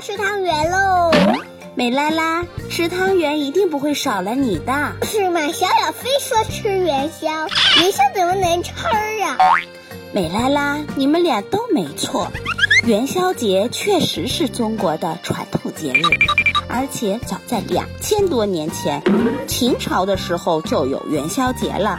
吃汤圆喽！美拉拉，吃汤圆一定不会少了你的。是吗？小小飞说吃元宵，元宵怎么能吃啊？美拉拉，你们俩都没错，元宵节确实是中国的传统节日，而且早在两千多年前，秦朝的时候就有元宵节了。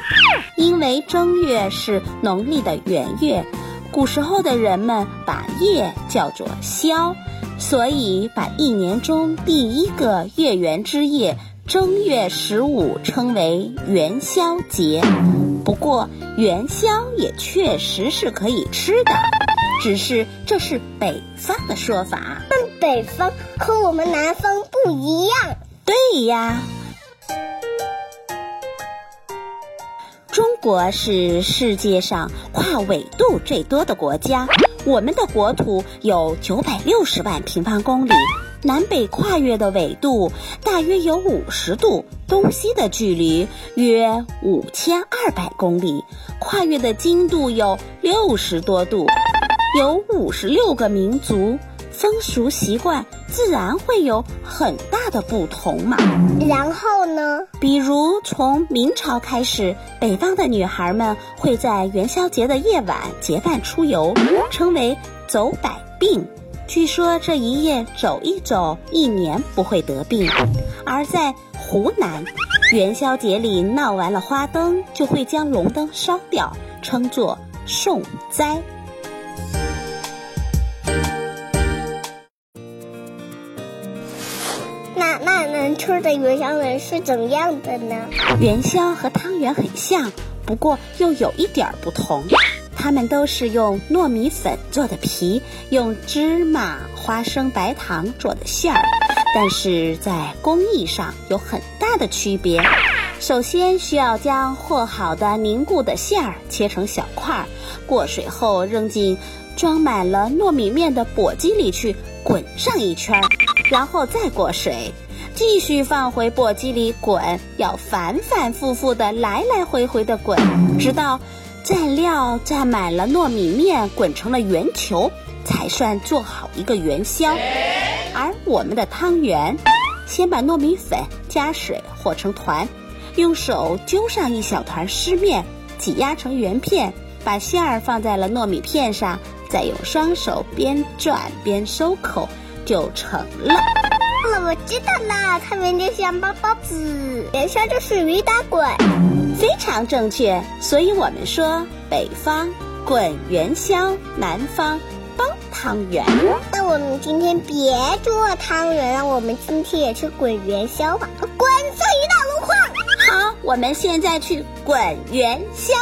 因为正月是农历的元月，古时候的人们把夜叫做宵，所以把一年中第一个月圆之夜正月十五称为元宵节。不过元宵也确实是可以吃的，只是这是北方的说法。但北方和我们南方不一样。对呀，中国是世界上跨纬度最多的国家，我们的国土有九百六十万平方公里。南北跨越的纬度大约有五十度，东西的距离约五千二百公里，跨越的经度有六十多度，有五十六个民族，风俗习惯自然会有很大的不同嘛。然后呢？比如从明朝开始，北方的女孩们会在元宵节的夜晚结伴出游，称为走百病。据说这一夜走一走，一年不会得病。而在湖南，元宵节里闹完了花灯，就会将龙灯烧掉，称作送灾。那那能吃的元宵人是怎样的呢？元宵和汤圆很像，不过又有一点不同。它们都是用糯米粉做的皮，用芝麻、花生、白糖做的馅儿，但是在工艺上有很大的区别。首先需要将和好的凝固的馅儿切成小块，过水后扔进装满了糯米面的簸箕里去滚上一圈，然后再过水，继续放回簸箕里滚，要反反复复的来来回回的滚，直到。蘸料蘸满了糯米面，滚成了圆球，才算做好一个元宵。而我们的汤圆，先把糯米粉加水和成团，用手揪上一小团湿面，挤压成圆片，把馅儿放在了糯米片上，再用双手边转边收口，就成了。我知道了，汤圆就像包包子，元宵就是驴打滚。非常正确，所以我们说北方滚元宵，南方包汤圆。那我们今天别做汤圆了，我们今天也去滚元宵吧，滚上一大箩筐。好，我们现在去滚元宵。